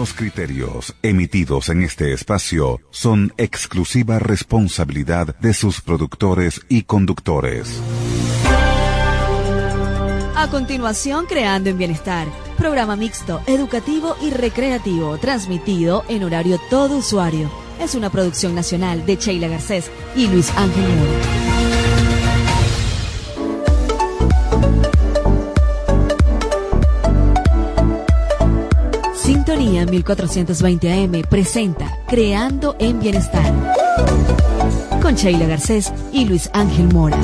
Los criterios emitidos en este espacio son exclusiva responsabilidad de sus productores y conductores. A continuación, Creando en Bienestar, programa mixto, educativo y recreativo, transmitido en horario todo usuario. Es una producción nacional de Sheila Garcés y Luis Ángel Muro. Sintonía 1420 AM presenta Creando en Bienestar con Sheila Garcés y Luis Ángel Mora.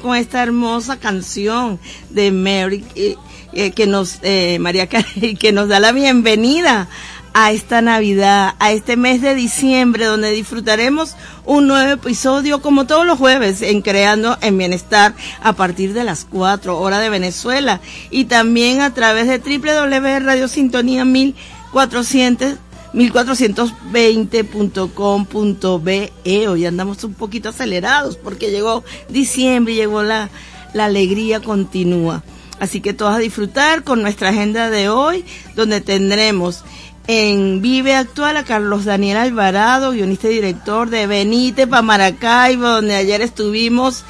Con esta hermosa canción de Mary eh, eh, que nos eh, María que nos da la bienvenida a esta Navidad, a este mes de diciembre donde disfrutaremos un nuevo episodio como todos los jueves en Creando en Bienestar a partir de las 4 horas de Venezuela. Y también a través de www.radiosintonía 1400 1420.com.be. Hoy andamos un poquito acelerados porque llegó diciembre y llegó la, la alegría continúa. Así que todos a disfrutar con nuestra agenda de hoy, donde tendremos en Vive Actual a Carlos Daniel Alvarado, guionista y director de Benítez para Maracaibo, donde ayer estuvimos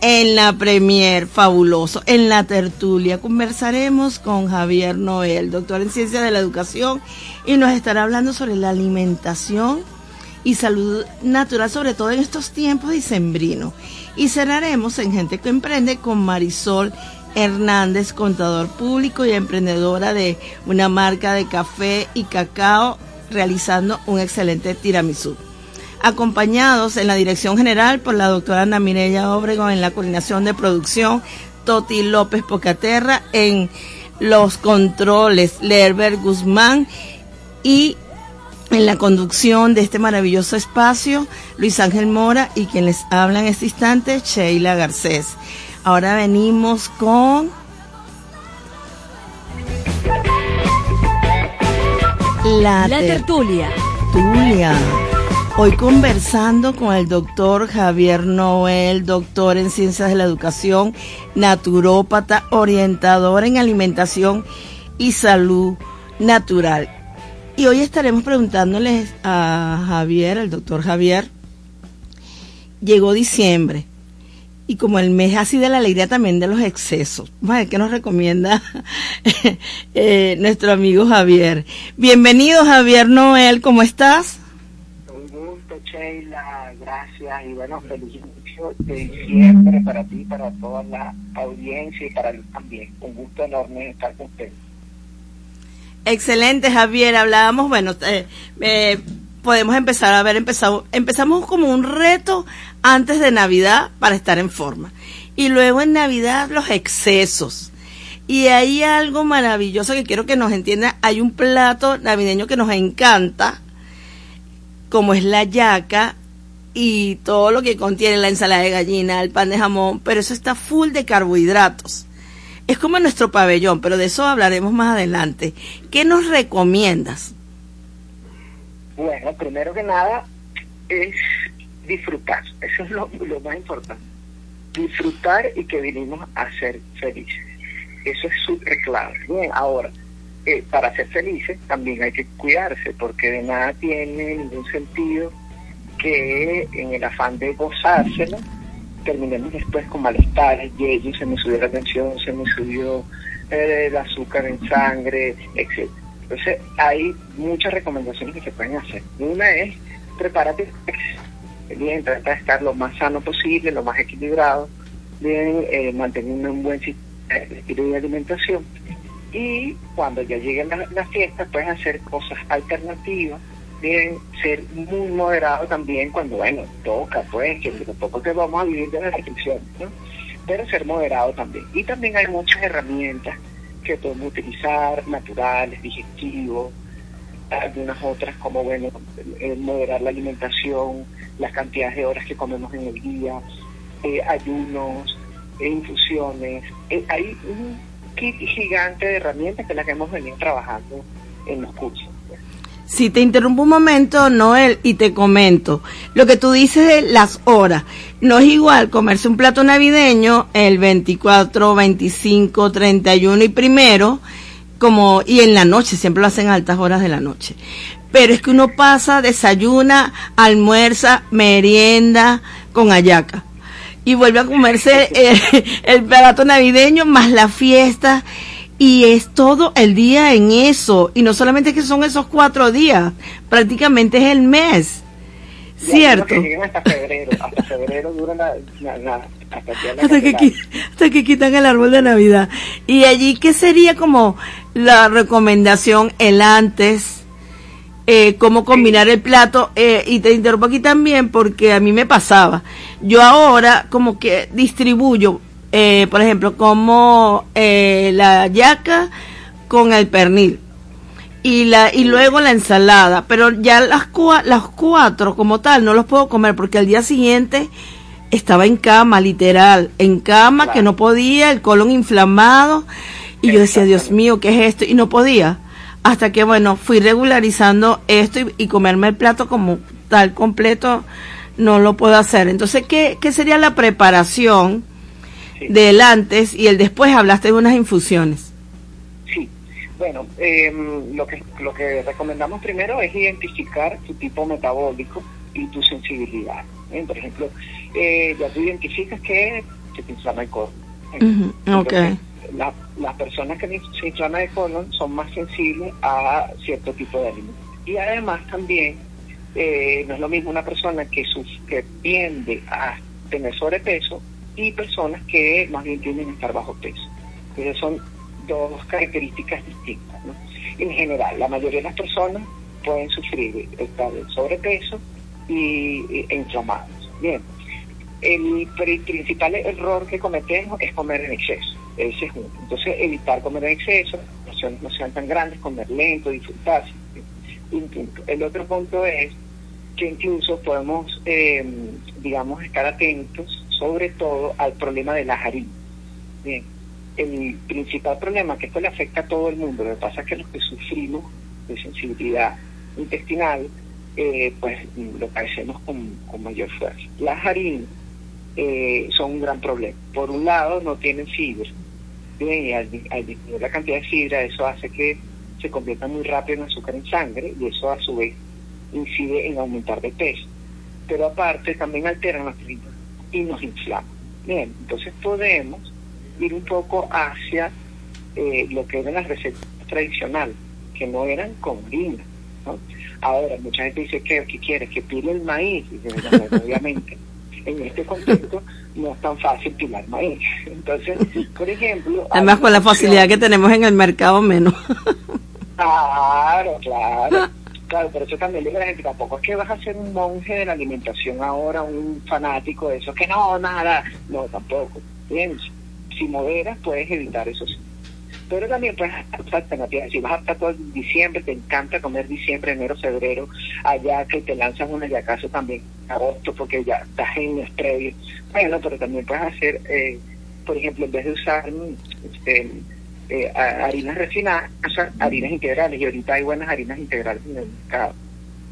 en la premier, fabuloso. En la tertulia conversaremos con Javier Noel, doctor en Ciencias de la Educación, y nos estará hablando sobre la alimentación y salud natural, sobre todo en estos tiempos dicembrinos. Y cerraremos en Gente que Emprende con Marisol Hernández, contador público y emprendedora de una marca de café y cacao, realizando un excelente tiramisú acompañados en la dirección general por la doctora Ana Mireya Obregón en la coordinación de producción, Toti López Pocaterra en los controles, Lerber Guzmán y en la conducción de este maravilloso espacio, Luis Ángel Mora y quien les habla en este instante, Sheila Garcés. Ahora venimos con la, tertulia. tertulia. Hoy conversando con el doctor Javier Noel, doctor en ciencias de la educación, naturópata, orientador en alimentación y salud natural. Y hoy estaremos preguntándoles a Javier, el doctor Javier, llegó diciembre y como el mes así de la alegría también de los excesos. ¿Qué nos recomienda eh, nuestro amigo Javier? Bienvenido Javier Noel, ¿cómo estás? Sheila, gracias y bueno, feliz inicio de diciembre para ti, para toda la audiencia y para mí también. Un gusto enorme estar con usted. Excelente, Javier. Hablábamos, bueno, eh, eh, podemos empezar a ver, empezado, empezamos como un reto antes de Navidad para estar en forma. Y luego en Navidad los excesos. Y hay algo maravilloso que quiero que nos entienda. Hay un plato navideño que nos encanta, como es la yaca y todo lo que contiene la ensalada de gallina, el pan de jamón, pero eso está full de carbohidratos. Es como nuestro pabellón, pero de eso hablaremos más adelante. ¿Qué nos recomiendas? Bueno, primero que nada es disfrutar, eso es lo, más importante. Disfrutar y que vinimos a ser felices. Eso es súper clave. Bien, ahora, eh, para ser felices también hay que cuidarse, porque de nada tiene ningún sentido que en el afán de gozárselo terminemos después con malestares, y se me subió la tensión, se me subió eh, el azúcar en sangre, etc. Entonces hay muchas recomendaciones que se pueden hacer. Una es prepárate bien, trata de estar lo más sano posible, lo más equilibrado, bien, eh, manteniendo un buen estilo de alimentación y cuando ya lleguen las, fiestas puedes hacer cosas alternativas bien ser muy moderado también cuando bueno toca pues que tampoco que vamos a vivir de las restricciones ¿no? pero ser moderado también y también hay muchas herramientas que podemos utilizar naturales digestivos algunas otras como bueno moderar la alimentación las cantidades de horas que comemos en el día eh, ayunos eh, infusiones eh, hay un kit gigante de herramientas que es la que hemos venido trabajando en los cursos. Si te interrumpo un momento, Noel, y te comento, lo que tú dices de las horas, no es igual comerse un plato navideño el 24, 25, 31 y primero, como, y en la noche, siempre lo hacen a altas horas de la noche. Pero es que uno pasa, desayuna, almuerza, merienda con ayaca y vuelve a comerse el, plato navideño más la fiesta y es todo el día en eso. Y no solamente que son esos cuatro días prácticamente es el mes. Cierto hasta febrero. Hasta febrero dura la, hasta, hasta, que, hasta que quitan el árbol de navidad. Y allí qué sería como la recomendación el antes eh, cómo combinar el plato. Eh, y te interrumpo aquí también porque a mí me pasaba. Yo ahora como que distribuyo, eh, por ejemplo, como eh, la yaca con el pernil. Y, la, y luego la ensalada, pero ya las, las cuatro como tal no los puedo comer porque al día siguiente estaba en cama, literal, en cama que no podía, el colon inflamado. Y yo decía, Dios mío, ¿qué es esto? Y no podía hasta que, bueno, fui regularizando esto y, comerme el plato como tal completo, no lo puedo hacer. Entonces, ¿qué, qué sería la preparación del antes y el después? Hablaste de unas infusiones. Sí, bueno, em, lo, que, lo que recomendamos primero es identificar tu tipo metabólico y tu sensibilidad. ¿eh? Por ejemplo, eh, ya tú identificas que te inflama el colon. okay las personas que se inflaman de colon son más sensibles a cierto tipo de alimentos. Y además también eh, no es lo mismo una persona que, que tiende a tener sobrepeso y personas que más bien tienden a estar bajo peso. Entonces son dos características distintas. En general, la mayoría de las personas pueden sufrir estar sobrepeso y, e inflamados. Bien, el principal error que cometemos es comer en exceso. Ese es uno. Entonces, evitar comer en exceso, no sean, tan grandes, comer lento, disfrutar. Un punto. El otro punto es que incluso podemos, eh, digamos, estar atentos sobre todo al problema de la harinas. Bien, el principal problema, que esto le afecta a todo el mundo, lo que pasa es que los que sufrimos de sensibilidad intestinal, eh, pues lo padecemos con, mayor fuerza. Las harinas eh, son un gran problema. Por un lado, no tienen fibra. Y al, disminuir la cantidad de fibra, eso hace que se convierta muy rápido en azúcar en sangre y eso a su vez incide en aumentar de peso. Pero aparte también alteran nuestro y nos inflama. Bien, entonces podemos ir un poco hacia eh, lo que eran las recetas tradicionales, que no eran con harina. Ahora, mucha gente dice, que ¿qué quieres? Que pile el maíz. Y obviamente, en este contexto no es tan fácil pilar maíz. Entonces, por ejemplo... Además, con la facilidad que tenemos en el mercado, menos. claro, claro. Claro, pero eso también le digo a la gente, tampoco es que vas a ser un monje de la alimentación ahora, un fanático de eso, que no, nada, no, tampoco. Bien, si moderas puedes evitar eso. Pero también puedes alternativas. Si vas a estar todo diciembre, te encanta comer diciembre, enero, febrero, allá que te lanzan una acaso también agosto porque ya estás en los previos. Bueno, pero también puedes hacer, eh, por ejemplo, en vez de usar este, eh, harinas refinadas, harinas integrales y ahorita hay buenas harinas integrales en el mercado.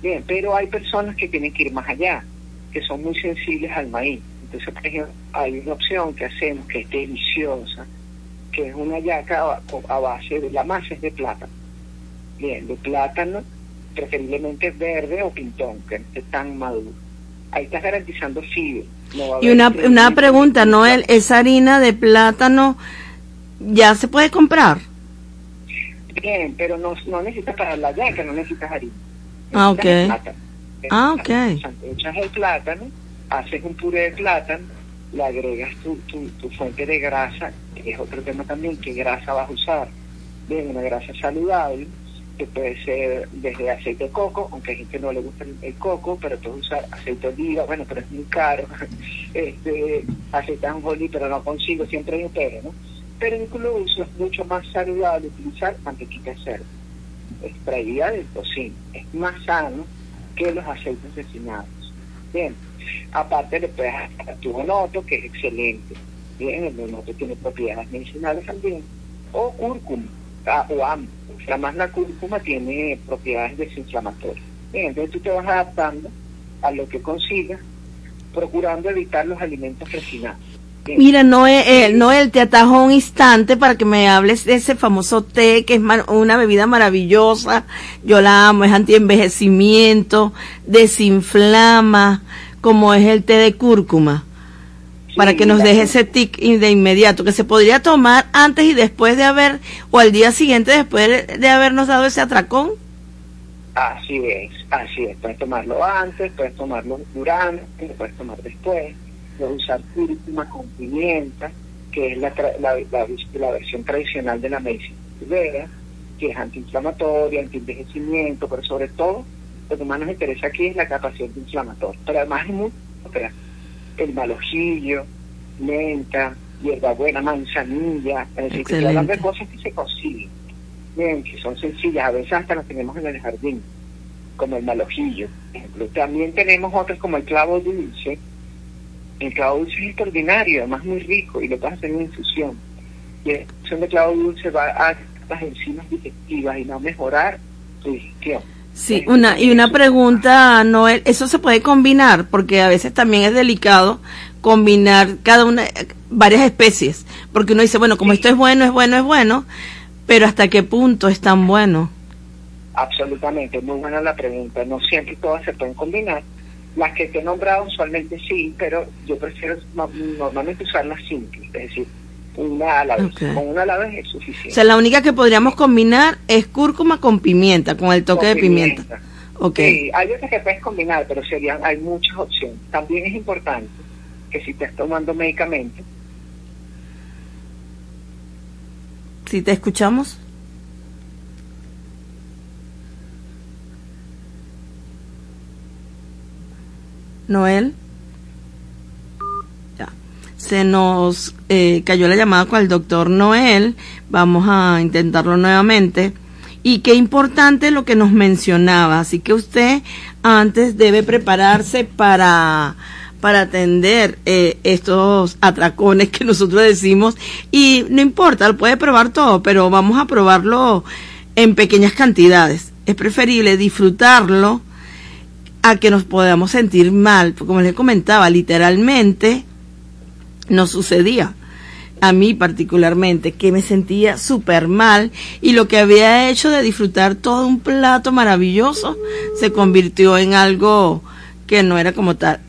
Bien, pero hay personas que tienen que ir más allá, que son muy sensibles al maíz. Entonces, por ejemplo, hay una opción que hacemos que es deliciosa, que es una yaca a, base de la masa es de plátano. Bien, de plátano, preferiblemente verde o pintón, que no esté tan maduro. Ahí estás garantizando fibra. y una, una pregunta, ¿no? ¿Esa harina de plátano ya se puede comprar. Bien, pero no, no necesitas para la yaca, no necesitas harina. ah, ok. Ah, ok. Echas el plátano, haces un puré de plátano, le agregas tu, tu, fuente de grasa, que es otro tema también, qué grasa vas a usar. Bien, una grasa saludable, que puede ser desde aceite de coco, aunque a gente no le gusta el, coco, pero puedes usar aceite de oliva, bueno, pero es muy caro. este Aceite de anjolí, pero no consigo, siempre hay un pero, ¿no? Pero incluso es mucho más saludable utilizar mantequilla de cerdo, extraída del tocino. Es más sano que los aceites refinados. Bien, aparte le puedes hacer tu bonoto, que es excelente. Bien, el bonoto tiene propiedades medicinales también. O cúrcuma, ah, o ambos. Además la cúrcuma tiene propiedades desinflamatorias. Bien, entonces tú te vas adaptando a lo que consigas, procurando evitar los alimentos refinados. Mira, Noel, eh, Noel, te atajo un instante para que me hables de ese famoso té que es una bebida maravillosa. Yo la amo, es antienvejecimiento, desinflama, como es el té de cúrcuma. para que nos deje ese tic de inmediato, que se podría tomar antes y después de haber, o al día siguiente después de habernos dado ese atracón. Así es, así es. Puedes tomarlo antes, puedes tomarlo durante, puedes tomar después usar cúrcuma con pimienta, que es la, la, la, versión tradicional de la medicina que es antiinflamatoria, antienvejecimiento, pero sobre todo lo que más nos interesa aquí es la capacidad inflamatoria. Pero además es muy el malojillo, menta, hierbabuena, manzanilla, es decir, que hablando de cosas que se consiguen, bien, que son sencillas, a veces hasta las tenemos en el jardín, como el malojillo. También tenemos otras como el clavo dulce, el clavo dulce es extraordinario, además muy rico, y lo puedes hacer en infusión. Y la infusión de clavo dulce va a las enzimas digestivas y va a mejorar tu digestión. Sí, una, y una pregunta, Noel, ¿eso se puede combinar? Porque a veces también es delicado combinar cada una, varias especies, porque uno dice, bueno, como esto es bueno, es bueno, es bueno, pero ¿hasta qué punto es tan bueno? Absolutamente, muy buena la pregunta. No siempre todas se pueden combinar, las que te he nombrado usualmente sí, pero yo prefiero normalmente usarlas simples, es decir, una a la vez. Con una a la vez es suficiente. O sea, la única que podríamos combinar es cúrcuma con pimienta, con el toque de pimienta. Okay. Sí, hay otras que puedes combinar, pero serían, hay muchas opciones. También es importante que si estás tomando medicamentos. Si te escuchamos. Noel. Ya. Se nos eh, cayó la llamada con el doctor Noel. Vamos a intentarlo nuevamente. Y qué importante lo que nos mencionaba. Así que usted antes debe prepararse para para atender eh, estos atracones que nosotros decimos y no importa, puede probar todo, pero vamos a probarlo en pequeñas cantidades. Es preferible disfrutarlo a que nos podamos sentir mal, como les comentaba, literalmente no sucedía a mí particularmente, que me sentía súper mal y lo que había hecho de disfrutar todo un plato maravilloso se convirtió en algo que no era como tal.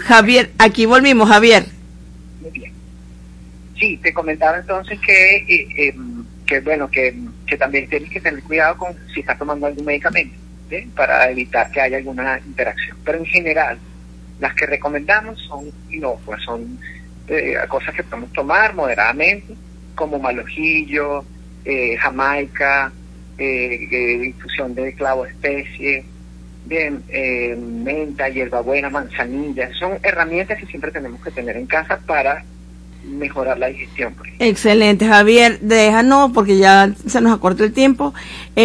Javier, aquí volvimos, Javier. Muy bien. Sí, te comentaba entonces que, eh, em, que bueno, que, que, también tienes que tener cuidado con si estás tomando algún medicamento, para evitar que haya alguna interacción. Pero en general, las que recomendamos son inocuas, son eh, cosas que podemos tomar moderadamente, como malojillo, eh, jamaica, eh, infusión de clavo especie, bien, eh, menta, hierbabuena, manzanilla. Son herramientas que siempre tenemos que tener en casa para mejorar la digestión. Excelente, Javier. Déjanos, porque ya se nos acorta el tiempo,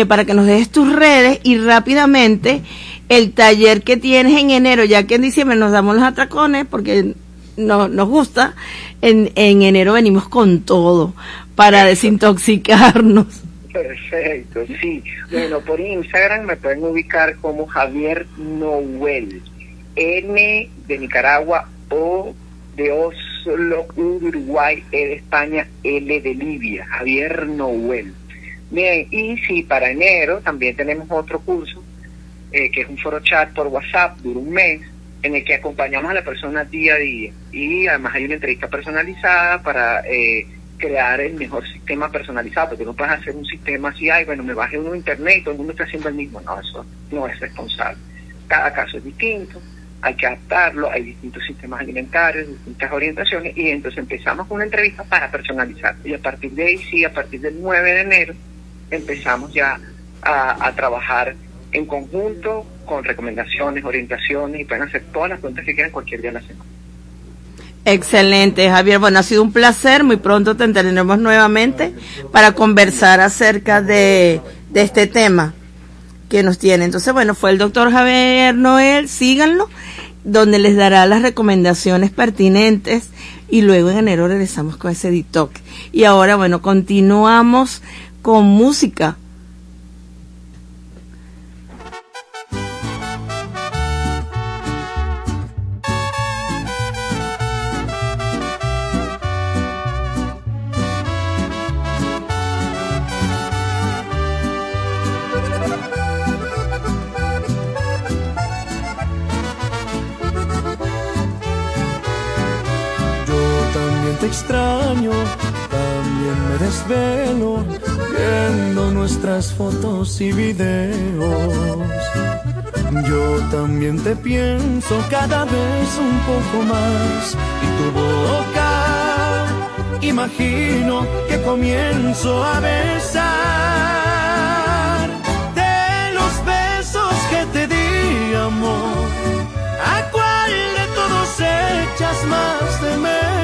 para que nos dejes tus redes y rápidamente el taller que tienes en enero, ya que en diciembre nos damos los atracones, porque no, nos gusta, en, en enero venimos con todo para desintoxicarnos. Perfecto, sí. Bueno, por Instagram me pueden ubicar como Javier Noel. N de Nicaragua, O de Oslo, U de Uruguay, E de España, L de Libia. Javier Noel. Bien, y sí, para enero también tenemos otro curso, eh, que es un foro chat por WhatsApp, dura un mes, en el que acompañamos a la persona día a día y además hay una entrevista personalizada para eh, crear el mejor sistema personalizado, porque no puedes hacer un sistema así, ay, bueno, me bajé uno a internet y todo el mundo está haciendo el mismo. No, eso no es responsable. Cada caso es distinto, hay que adaptarlo, hay distintos sistemas alimentarios, distintas orientaciones y entonces empezamos con una entrevista para personalizar. Y a partir de ahí, sí, a partir del 9 de enero, empezamos ya a, trabajar en conjunto con recomendaciones, orientaciones y pueden hacer todas las preguntas que quieran cualquier día de la semana. Excelente, Javier. Bueno, ha sido un placer. Muy pronto te entenderemos nuevamente para conversar acerca de este tema que nos tiene. Entonces, bueno, fue el doctor Javier Noel. Síganlo, donde les dará las recomendaciones pertinentes y luego en enero regresamos con ese detox. Y ahora, bueno, continuamos con música cada vez un poco más y tu boca imagino que comienzo a besar de los besos que te di amor. ¿A cuál de todos echas más de menos?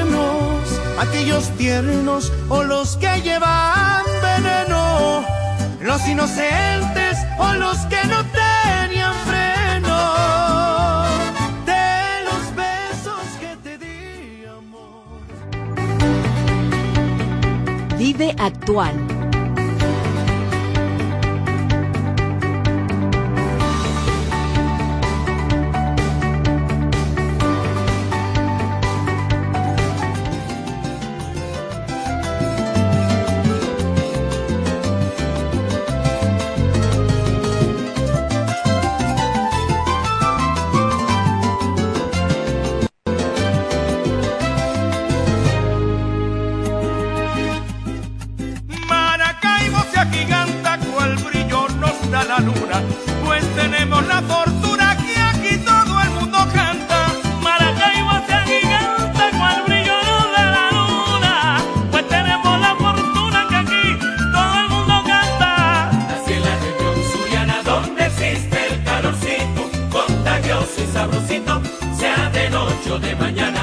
aquellos tiernos o los que llevan veneno, los inocentes o los que no tenían actual. 8 de mañana.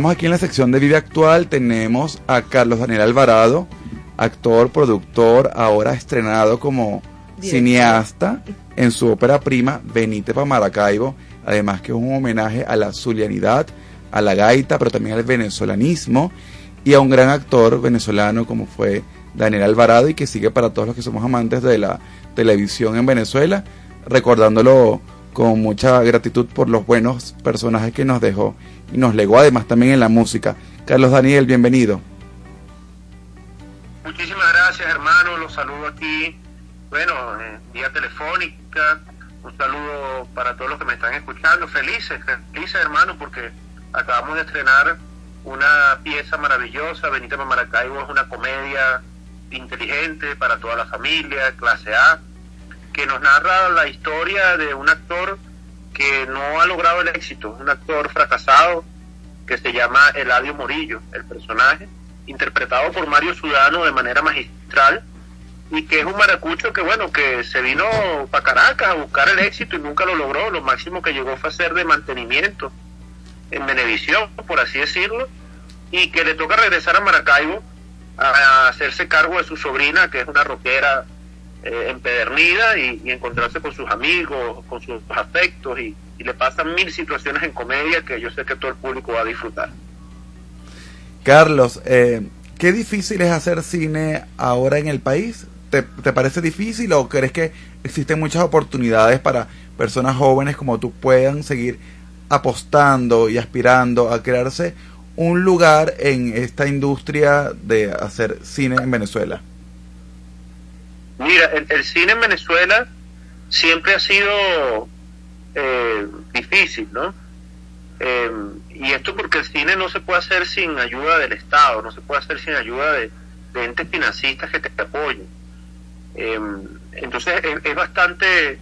Estamos aquí en la sección de Vive Actual. Tenemos a Carlos Daniel Alvarado, actor, productor, ahora estrenado como cineasta en su ópera prima Venite pa' Maracaibo. Además que es un homenaje a la zulianidad, a la gaita, pero también al venezolanismo y a un gran actor venezolano como fue Daniel Alvarado y que sigue para todos los que somos amantes de la televisión en Venezuela, recordándolo con mucha gratitud por los buenos personajes que nos dejó y nos legó además también en la música. Carlos Daniel, bienvenido. Muchísimas gracias, hermano. Los saludo aquí, bueno, eh, vía telefónica. Un saludo para todos los que me están escuchando. Felices, felices, hermano, porque acabamos de estrenar una pieza maravillosa. Benita Maracaibo es una comedia inteligente para toda la familia, clase A, que nos narra la historia de un actor que no ha logrado el éxito, un actor fracasado que se llama Eladio Morillo, el personaje, interpretado por Mario Sudano de manera magistral y que es un maracucho que bueno, que se vino para Caracas a buscar el éxito y nunca lo logró, lo máximo que llegó fue a ser de mantenimiento en Venevisión, por así decirlo, y que le toca regresar a Maracaibo a hacerse cargo de su sobrina, que es una rockera eh, empedernida, y, encontrarse con sus amigos, con sus afectos, y, y le pasan mil situaciones en comedia que yo sé que todo el público va a disfrutar. Carlos, eh, ¿qué difícil es hacer cine ahora en el país? ¿Te, ¿Te parece difícil o crees que existen muchas oportunidades para personas jóvenes como tú puedan seguir apostando y aspirando a crearse un lugar en esta industria de hacer cine en Venezuela? Mira, el, cine en Venezuela siempre ha sido eh, difícil, ¿no? Eh, y esto porque el cine no se puede hacer sin ayuda del Estado, no se puede hacer sin ayuda de, de entes financistas que te apoyen. Eh, entonces es, es bastante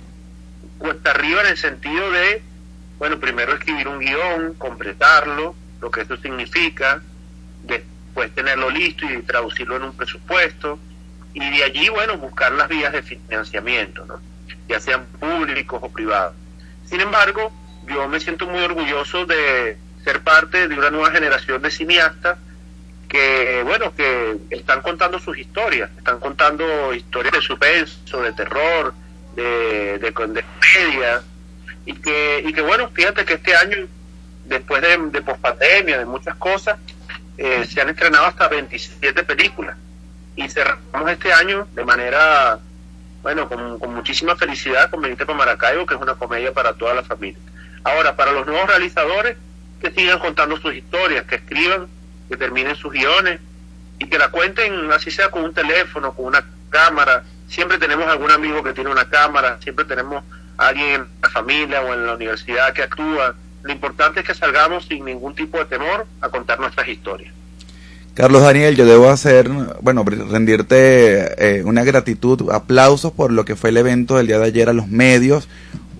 cuesta arriba en el sentido de, bueno, primero escribir un guion, completarlo, lo que eso significa, después tenerlo listo y traducirlo en un presupuesto, y de allí, bueno, buscar las vías de financiamiento, ¿no? ya sean públicos o privados. Sin embargo, yo me siento muy orgulloso de ser parte de una nueva generación de cineastas que, bueno, que están contando sus historias, están contando historias de suspenso, de terror, de, de, de comedia, y que, y que bueno, fíjate que este año, después de, de pospandemia, de muchas cosas, eh, se han estrenado hasta 27 películas y cerramos este año de manera, bueno, con, muchísima felicidad con para Maracaibo, que es una comedia para toda la familia. Ahora, para los nuevos realizadores, que sigan contando sus historias, que escriban, que terminen sus guiones y que la cuenten, así sea con un teléfono, con una cámara. Siempre tenemos algún amigo que tiene una cámara, siempre tenemos a alguien en la familia o en la universidad que actúa. Lo importante es que salgamos sin ningún tipo de temor a contar nuestras historias. Carlos Daniel, yo debo hacer, bueno, rendirte eh, una gratitud, aplausos por lo que fue el evento del día de ayer a los medios,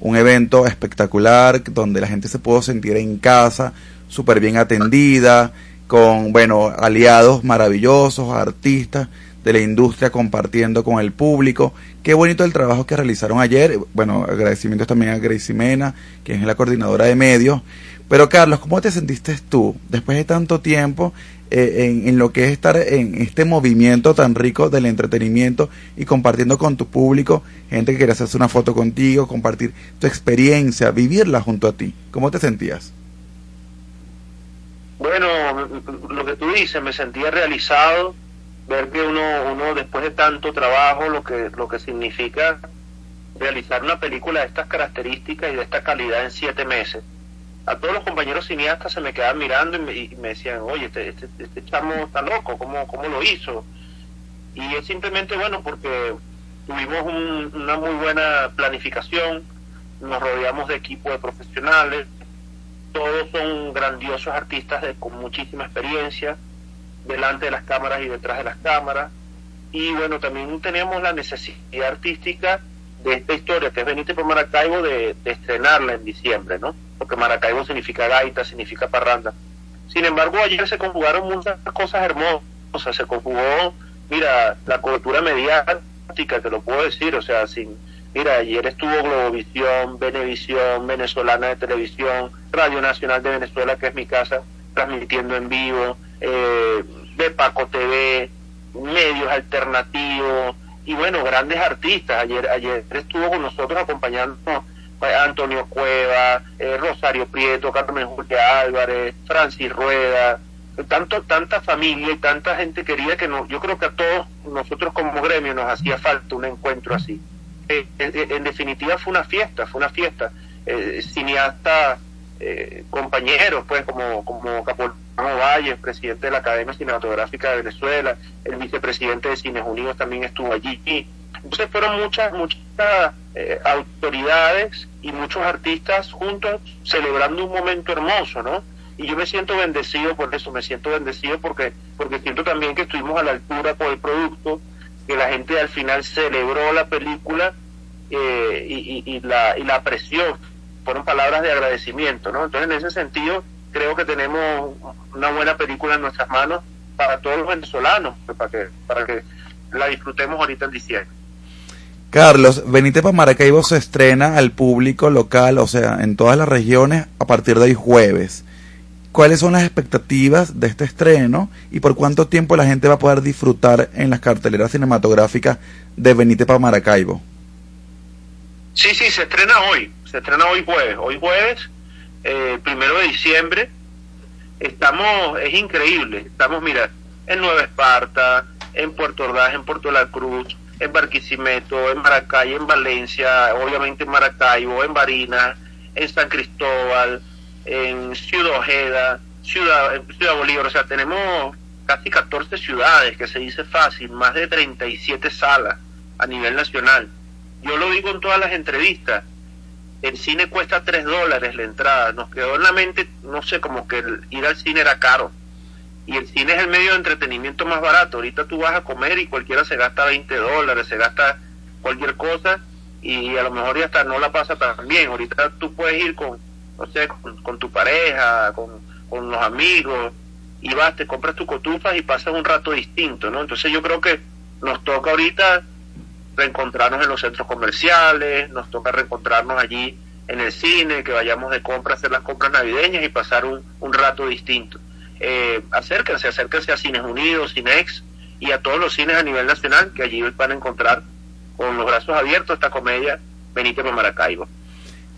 un evento espectacular donde la gente se pudo sentir en casa, súper bien atendida, con, bueno, aliados maravillosos, artistas de la industria compartiendo con el público. Qué bonito el trabajo que realizaron ayer. Bueno, agradecimientos también a Gracie Mena, que es la coordinadora de medios. Pero Carlos, ¿cómo te sentiste tú después de tanto tiempo eh, en, en, lo que es estar en este movimiento tan rico del entretenimiento y compartiendo con tu público, gente que quiere hacerse una foto contigo, compartir tu experiencia, vivirla junto a ti? ¿Cómo te sentías? Bueno, lo que tú dices, me sentía realizado, ver que uno, uno después de tanto trabajo, lo que, lo que significa realizar una película de estas características y de esta calidad en siete meses a todos los compañeros cineastas se me quedaban mirando y me, y me decían, oye, este, este, este, chamo está loco, ¿cómo, ¿cómo lo hizo? Y es simplemente, bueno, porque tuvimos un, una muy buena planificación, nos rodeamos de equipo de profesionales, todos son grandiosos artistas de, con muchísima experiencia, delante de las cámaras y detrás de las cámaras. Y bueno, también tenemos la necesidad artística de esta historia, que es Benítez por Maracaibo, de estrenarla en diciembre, ¿no? Porque Maracaibo significa gaita, significa parranda. Sin embargo, ayer se conjugaron muchas cosas hermosas, se conjugó, mira, la cobertura mediática, te lo puedo decir, o sea, sin, mira, ayer estuvo Globovisión, Venevisión, Venezolana de Televisión, Radio Nacional de Venezuela, que es mi casa, transmitiendo en vivo, eh, de Paco TV, medios alternativos, y bueno, grandes artistas. Ayer, ayer estuvo con nosotros acompañándonos Antonio Cueva, eh, Rosario Prieto, Carmen Julia Álvarez, Francis Rueda, tanto, tanta familia y tanta gente querida que no, yo creo que a todos nosotros como gremio nos hacía falta un encuentro así. Eh, en, en, definitiva fue una fiesta, fue una fiesta. Eh, cineasta, eh, compañeros, pues como, como Capolano Valle, presidente de la Academia Cinematográfica de Venezuela, el vicepresidente de Cines Unidos también estuvo allí. Entonces fueron muchas, muchas eh, autoridades y muchos artistas juntos celebrando un momento hermoso, ¿no? Y yo me siento bendecido por eso, me siento bendecido porque, porque siento también que estuvimos a la altura con el producto, que la gente al final celebró la película eh, y, y, la, y la apreció, fueron palabras de agradecimiento, ¿no? Entonces en ese sentido creo que tenemos una buena película en nuestras manos para todos los venezolanos, pues, para que, para que la disfrutemos ahorita en diciembre. Carlos, Benítez para Maracaibo se estrena al público local, o sea, en todas las regiones, a partir de hoy jueves. ¿Cuáles son las expectativas de este estreno y por cuánto tiempo la gente va a poder disfrutar en las carteleras cinematográficas de Benítez para Maracaibo? Sí, sí, se estrena hoy, se estrena hoy jueves. Hoy jueves, eh, primero de diciembre, estamos, es increíble, estamos, mira, en Nueva Esparta, en Puerto Ordaz, en Puerto La Cruz, en Barquisimeto, en Maracay, en Valencia, obviamente en Maracaibo, en Barinas, en San Cristóbal, en Ciudad Ojeda, Ciudad, Ciudad Bolívar, o sea, tenemos casi 14 ciudades, que se dice fácil, más de 37 salas a nivel nacional. Yo lo digo en todas las entrevistas, el cine cuesta 3 dólares la entrada, nos quedó en la mente, no sé, como que ir al cine era caro y el cine es el medio de entretenimiento más barato. Ahorita tú vas a comer y cualquiera se gasta 20 dólares, se gasta cualquier cosa y a lo mejor ya hasta no la pasa tan bien. Ahorita tú puedes ir con, no sé, con, tu pareja, con, con, los amigos y vas, te compras tu cotufas y pasas un rato distinto, ¿no? Entonces yo creo que nos toca ahorita reencontrarnos en los centros comerciales, nos toca reencontrarnos allí en el cine, que vayamos de compras, hacer las compras navideñas y pasar un rato distinto eh, acérquense, acérquense a Cines Unidos, Cinex y a todos los cines a nivel nacional que allí van a encontrar con los brazos abiertos esta comedia Benítez por Maracaibo.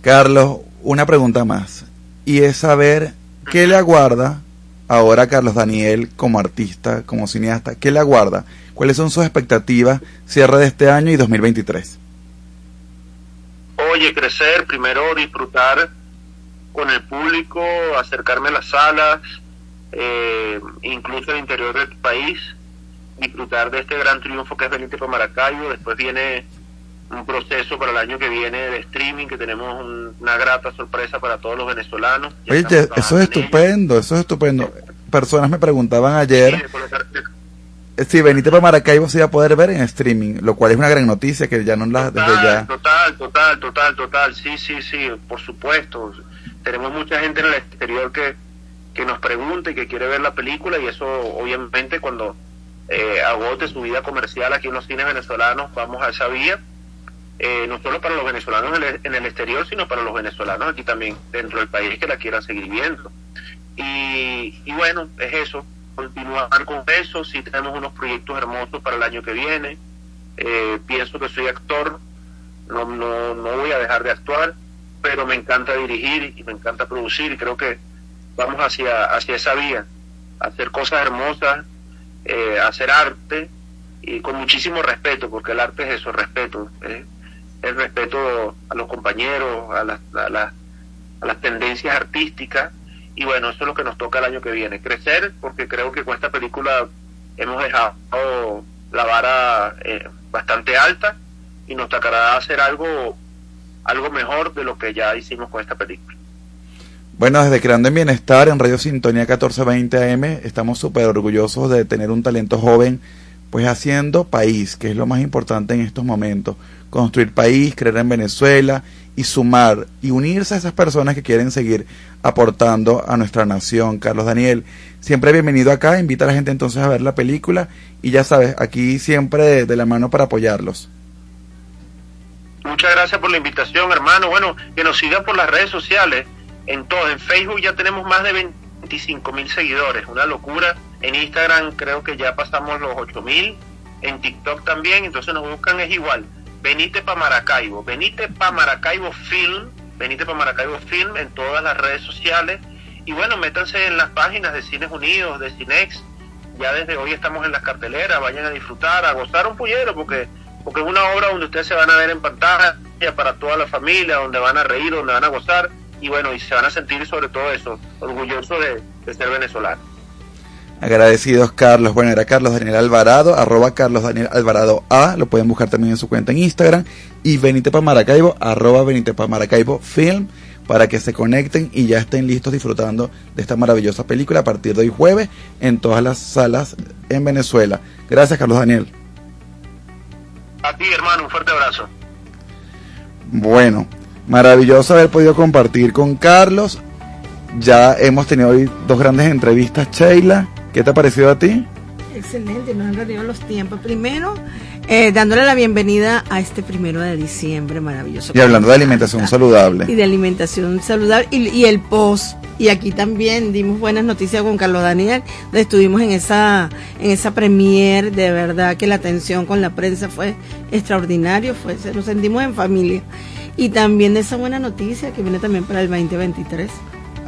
Carlos, una pregunta más. Y es saber qué le aguarda ahora a Carlos Daniel como artista, como cineasta. ¿Qué le aguarda? ¿Cuáles son sus expectativas cierre de este año y 2023? Oye, crecer, primero disfrutar con el público, acercarme a las salas, eh, incluso al interior del país, disfrutar de este gran triunfo que es Benítez para Maracaibo. Después viene un proceso para el año que viene de streaming, que tenemos un- una grata sorpresa para todos los venezolanos. Ya Oye, eso es estupendo, eso es estupendo. Personas me preguntaban ayer Sí, eh, si Benítez para Maracaibo se iba a poder ver en streaming, lo cual es una gran noticia que ya no la desde Total, ya. total, total, total, total, sí, sí, sí, por supuesto. Tenemos mucha gente en el exterior que, que nos pregunta y que quiere ver la película y eso obviamente cuando eh, agote su vida comercial aquí en los cines venezolanos vamos a esa vía, eh, no solo para los venezolanos en el, exterior, sino para los venezolanos aquí también dentro del país que la quieran seguir viendo. Y, y bueno, es eso, continuar con eso, sí tenemos unos proyectos hermosos para el año que viene, eh, pienso que soy actor, no, no, no voy a dejar de actuar, pero me encanta dirigir y me encanta producir. Creo que vamos hacia, hacia esa vía, hacer cosas hermosas, eh, hacer arte y con muchísimo respeto, porque el arte es eso, respeto, ¿eh? el respeto a los compañeros, a las, a las, a las tendencias artísticas y bueno, eso es lo que nos toca el año que viene, crecer, porque creo que con esta película hemos dejado la vara eh, bastante alta y nos tocará hacer algo algo mejor de lo que ya hicimos con esta película. Bueno, desde Creando en Bienestar, en Radio Sintonía 1420 AM, estamos súper orgullosos de tener un talento joven, pues haciendo país, que es lo más importante en estos momentos. Construir país, creer en Venezuela y sumar y unirse a esas personas que quieren seguir aportando a nuestra nación. Carlos Daniel, siempre bienvenido acá, invita a la gente entonces a ver la película y ya sabes, aquí siempre de, la mano para apoyarlos. Muchas gracias por la invitación, hermano. Bueno, que nos sigan por las redes sociales. En todo, en Facebook ya tenemos más de 25 mil seguidores, una locura. En Instagram creo que ya pasamos los 8 mil. En TikTok también, entonces nos buscan es igual. Venite pa Maracaibo, venite pa Maracaibo Film, venite pa Maracaibo Film en todas las redes sociales. Y bueno, métanse en las páginas de Cines Unidos, de Cinex. Ya desde hoy estamos en las carteleras, vayan a disfrutar, a gozar un pullero, porque porque es una obra donde ustedes se van a ver en pantalla para toda la familia, donde van a reír, donde van a gozar y bueno, y se van a sentir sobre todo eso, orgullosos de, de ser venezolanos. Agradecidos, Carlos. Bueno, era Carlos Daniel Alvarado, arroba Carlos Daniel Alvarado A, lo pueden buscar también en su cuenta en Instagram, y Benite pa Maracaibo, arroba Benite pa Maracaibo Film, para que se conecten y ya estén listos disfrutando de esta maravillosa película a partir de hoy jueves en todas las salas en Venezuela. Gracias, Carlos Daniel. A ti, hermano, un fuerte abrazo. Bueno, maravilloso haber podido compartir con Carlos. Ya hemos tenido hoy dos grandes entrevistas, Sheila. ¿Qué te ha parecido a ti? Excelente, nos han rendido los tiempos. Primero, eh, dándole la bienvenida a este primero de diciembre, maravilloso. Y hablando de alimentación Y saludable. de alimentación saludable y, y el post. Y aquí también dimos buenas noticias con Carlos Daniel, estuvimos en esa, en esa premier, de verdad que la atención con la prensa fue extraordinario, fue, nos sentimos en familia. Y también de esa buena noticia que viene también para el 2023.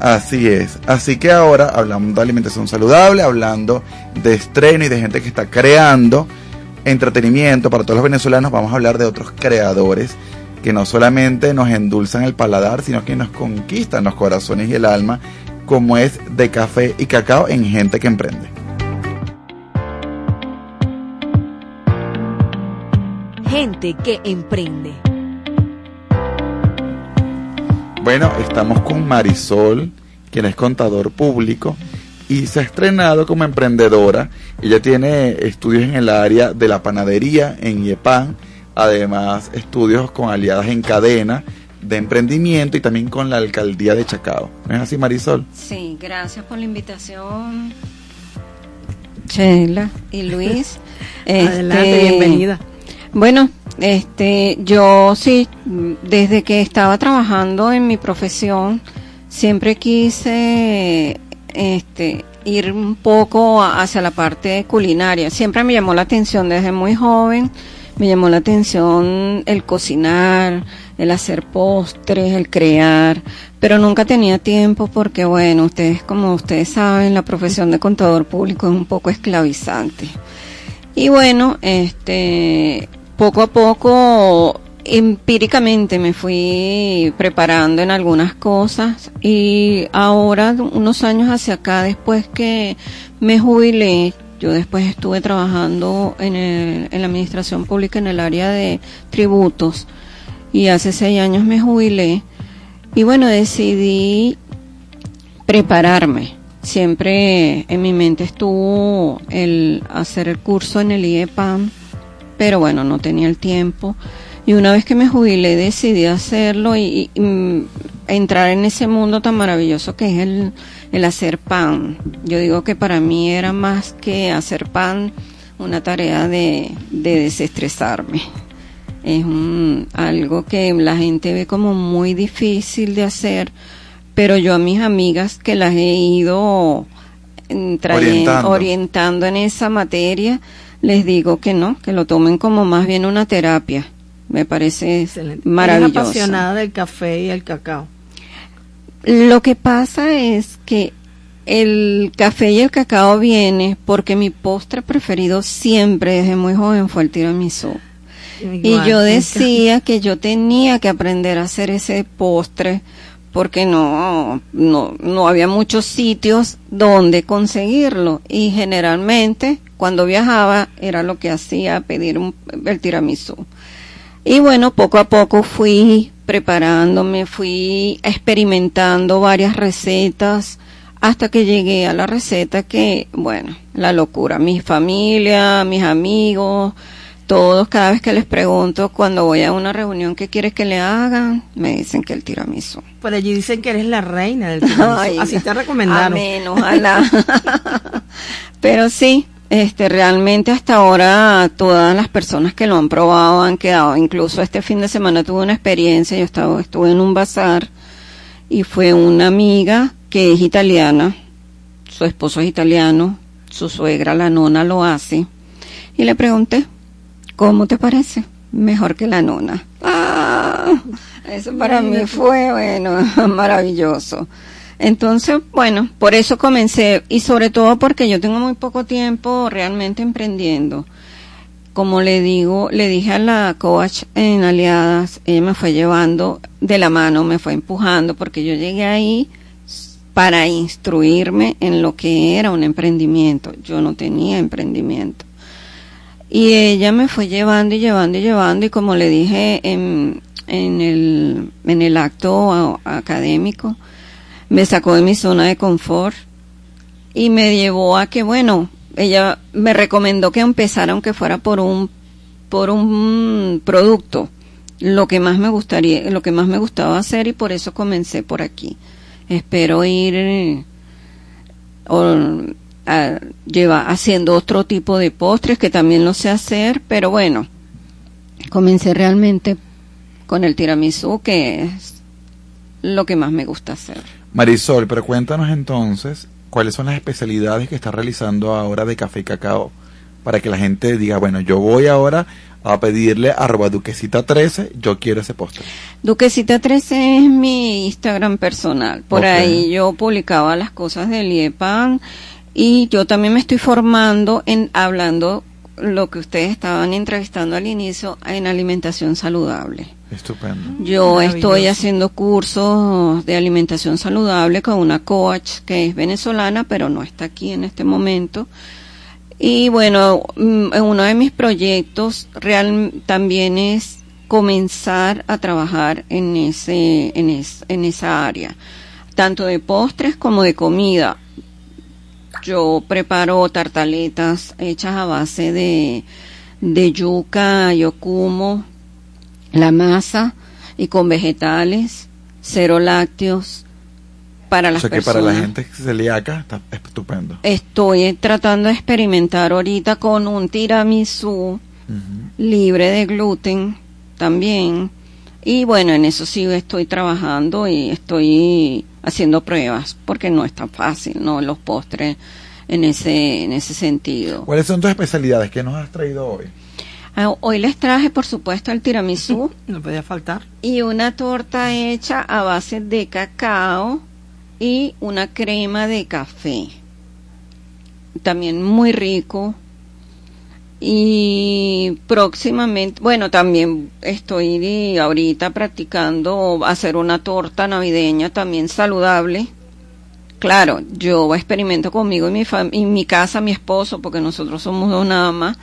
Así es. Así que ahora hablando de alimentación saludable, hablando de estreno y de gente que está creando entretenimiento para todos los venezolanos, vamos a hablar de otros creadores que no solamente nos endulzan el paladar, sino que nos conquistan los corazones y el alma, como es de café y cacao en gente que emprende. Gente que emprende. Bueno, estamos con Marisol, quien es contador público y se ha estrenado como emprendedora. Ella tiene estudios en el área de la panadería en IEPAN, además estudios con aliadas en cadena de emprendimiento y también con la alcaldía de Chacao. ¿No es así, Marisol? Sí, gracias por la invitación, Sheila y Luis. Adelante, Este, bienvenida. Bueno, este, yo sí, desde que estaba trabajando en mi profesión, siempre quise, este, ir un poco hacia la parte culinaria. Siempre me llamó la atención desde muy joven, me llamó la atención el cocinar, el hacer postres, el crear, pero nunca tenía tiempo porque, bueno, ustedes, como ustedes saben, la profesión de contador público es un poco esclavizante. Y bueno, este, poco a poco, empíricamente me fui preparando en algunas cosas y ahora, unos años hacia acá, después que me jubilé, yo después estuve trabajando en, el- en la administración pública en el área de tributos y hace seis años me jubilé y bueno, decidí prepararme. Siempre en mi mente estuvo el hacer el curso en el IEPAM, pero bueno, no tenía el tiempo. Y una vez que me jubilé decidí hacerlo y, y, mm, entrar en ese mundo tan maravilloso que es el, el hacer pan. Yo digo que para mí era más que hacer pan una tarea de, de desestresarme. Es un, algo que la gente ve como muy difícil de hacer, pero yo a mis amigas que las he ido mm, orientando en esa materia, les digo que no, que lo tomen como más bien una terapia. Me parece Excelente. Eres maravilloso. apasionada del café y el cacao. Lo que pasa es que el café y el cacao viene porque mi postre preferido siempre desde muy joven fue el tiramisú. Y yo decía que yo tenía que aprender a hacer ese postre porque no, no, no había muchos sitios donde conseguirlo y generalmente cuando viajaba era lo que hacía pedir un, el tiramisú. Y bueno, poco a poco fui preparándome, fui experimentando varias recetas hasta que llegué a la receta que, bueno, la locura. Mi familia, mis amigos, todos, cada vez que les pregunto cuando voy a una reunión qué quieres que le hagan, me dicen que el tiramisú. Por allí dicen que eres la reina del tiramisú. Ay, Así te recomendaron. Amén, ojalá. Pero sí, este, realmente hasta ahora todas las personas que lo han probado han quedado. Incluso este fin de semana tuve una experiencia. Yo estaba, estuve en un bazar y fue una amiga que es italiana. Su esposo es italiano. Su suegra, la nona, lo hace. Y le pregunté, ¿cómo te parece? Mejor que la nona. Ah, eso para mí fue, bueno, maravilloso. Entonces, bueno, por eso comencé y sobre todo porque yo tengo muy poco tiempo realmente emprendiendo. Como le digo, le dije a la coach en Aliadas, ella me fue llevando de la mano, me fue empujando porque yo llegué ahí para instruirme en lo que era un emprendimiento. Yo no tenía emprendimiento. Y ella me fue llevando y llevando y llevando y como le dije en, en, el, en el acto académico, me sacó de mi zona de confort y me llevó a que, bueno, ella me recomendó que empezara aunque fuera por un, por un producto, lo que más me gustaría, lo que más me gustaba hacer y por eso comencé por aquí. Espero ir eh, a- lleva haciendo otro tipo de postres que también lo sé hacer, pero bueno, comencé realmente con el tiramisú que es lo que más me gusta hacer. Marisol, pero cuéntanos entonces cuáles son las especialidades que estás realizando ahora de café y cacao para que la gente diga, bueno, yo voy ahora a pedirle arroba duquesita 13, yo quiero ese postre. Duquesita 13 es mi Instagram personal. Por ahí yo publicaba las cosas del IEPAN y yo también me estoy formando en hablando lo que ustedes estaban entrevistando al inicio en alimentación saludable. Estupendo. Yo estoy haciendo cursos de alimentación saludable con una coach que es venezolana, pero no está aquí en este momento. Y bueno, mm, en uno de mis proyectos real también es comenzar a trabajar en ese en, es- en esa área, tanto de postres como de comida. Yo preparo tartaletas hechas a base de, de yuca, yocumo, la masa y con vegetales, cero lácteos para O las sea que personas. para la gente celíaca está estupendo. Estoy tratando de experimentar ahorita con un tiramisú libre de gluten también. Y bueno, en eso sí estoy trabajando y estoy haciendo pruebas porque no es tan fácil, ¿no? Los postres en ese, en ese sentido. ¿Cuáles son tus especialidades que nos has traído hoy? Ah, Hoy les traje, por supuesto, el tiramisú No podía faltar. y una torta hecha a base de cacao y una crema de café. También muy rico. Y próximamente, bueno, también estoy ahorita practicando hacer una torta navideña también saludable. Claro, yo experimento conmigo y mi, fam- y mi casa, mi esposo, porque nosotros somos dos nada más,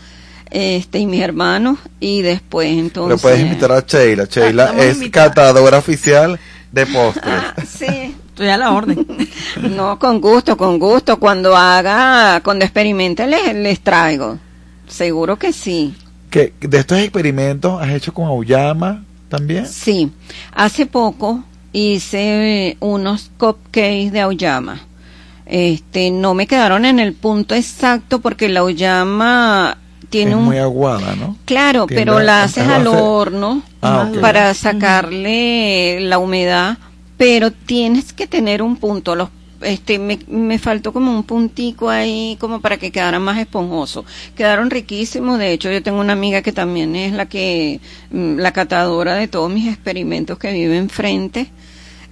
este, y mis hermanos, y después entonces... Lo puedes invitar a Sheila. Sheila estamos es catadora oficial de postres. Ah, sí. Estoy a la orden. No, con gusto, con gusto. Cuando haga, cuando experimente les, les traigo. Seguro que sí. ¿Qué- de estos experimentos has hecho con Auyama también? Sí. Hace poco hice eh, unos cupcakes de auyama. Este, no me quedaron en el punto exacto porque la auyama tiene es un muy aguada, ¿no? Claro, Tiende pero la haces al hacer- horno Ah, para sacarle la humedad, pero tienes que tener un punto. Los, este, me, me faltó como un puntico ahí, como para que quedaran más esponjosos. Quedaron riquísimos. De hecho, yo tengo una amiga que también es la que, mm, la catadora de todos mis experimentos que vive enfrente.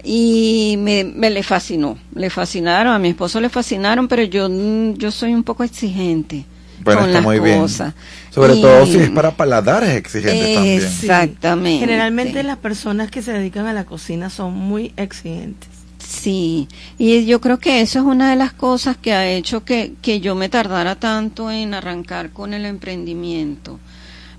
Y me, me le fascinó, le fascinaron, a mi esposo le fascinaron, pero yo, mm, yo soy un poco exigente Bueno, con está las muy bien. Sobre Y- todo si es para paladares exigentes también. Exactamente. Generalmente las personas que se dedican a la cocina son muy exigentes. Sí, y yo creo que eso es una de las cosas que ha hecho que, que yo me tardara tanto en arrancar con el emprendimiento,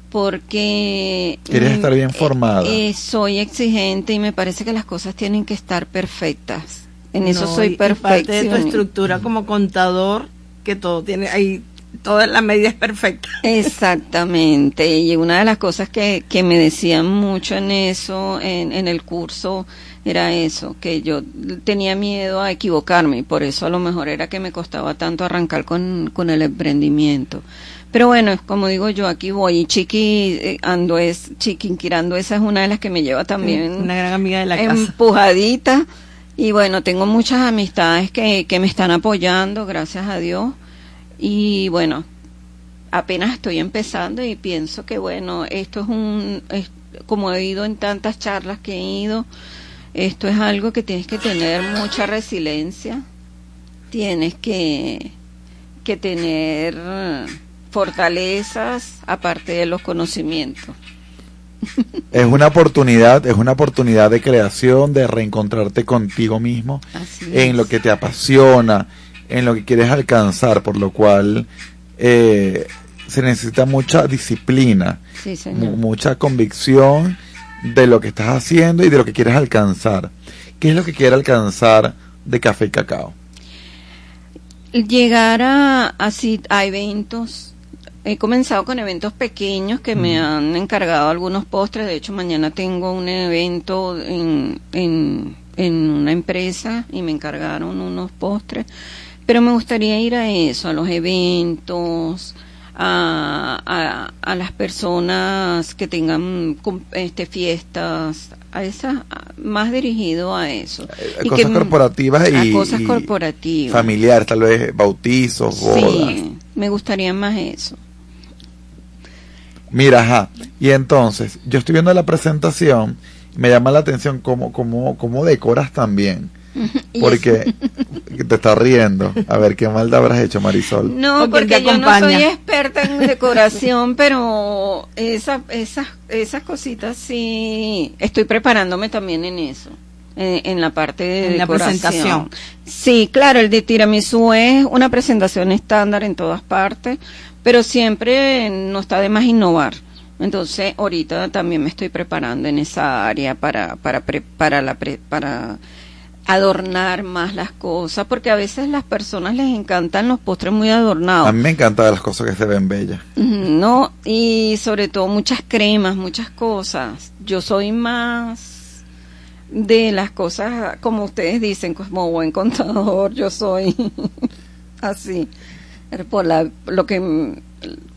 porque... Quieres estar bien formada. eh, soy exigente y me parece que las cosas tienen que estar perfectas. En eso No, soy y parte de tu perfecta. estructura como contador, que todo tiene ahí, toda la medida es perfecta. Exactamente, y una de las cosas que, que me decían mucho en eso, en, en el curso, era eso, que yo tenía miedo a equivocarme y por eso a lo mejor era que me costaba tanto arrancar con, con el emprendimiento. Pero bueno, como digo yo, aquí voy y Chiqui eh, ando es, Chiquinquirando, esa es una de las que me lleva también Una gran amiga de la casa. empujadita. Y bueno, tengo muchas amistades que, que me están apoyando, gracias a Dios. Y bueno, apenas estoy empezando y pienso que bueno, esto es un, es- como he ido en tantas charlas que he ido, esto es algo que tienes que tener mucha resiliencia, tienes que, que tener fortalezas aparte de los conocimientos. Es una oportunidad, es una oportunidad de creación, de reencontrarte contigo mismo, en lo que te apasiona, en lo que quieres alcanzar, por lo cual eh, se necesita mucha disciplina, Sí, mucha convicción de lo que estás haciendo y de lo que quieres alcanzar. ¿Qué es lo que quiere alcanzar de café y cacao? llegar a, así a eventos. He comenzado con eventos pequeños que me han encargado algunos postres. De hecho, mañana tengo un evento en, en, en una empresa y me encargaron unos postres. Pero me gustaría ir a eso, a los eventos, a, a, a las personas que tengan este, fiestas, a esas, a- más dirigido a eso. Eh, Y cosas que- corporativas a y, cosas corporativas. familiares, tal vez bautizos, bodas. Sí, me gustaría más eso. Mira, ajá. Y entonces, yo estoy viendo la presentación, me llama la atención cómo, cómo, cómo decoras también. Porque te estás riendo. A ver, ¿qué maldad habrás hecho, Marisol? No, ¿Con quién porque yo no soy experta en decoración, pero esa, esas, esas cositas sí, estoy preparándome también en eso, en, en la parte de En la decoración. presentación. Sí, claro, el de tiramisú es una presentación estándar en todas partes, pero siempre no está de más innovar. Entonces, ahorita también me estoy preparando en esa área para, para, pre- para la, pre- para adornar más las cosas, porque a veces las personas les encantan los postres muy adornados. A mí me encantan las cosas que se ven bellas. No, y sobre todo muchas cremas, muchas cosas. Yo soy más de las cosas, como ustedes dicen, como buen contador, yo soy así, por la, lo que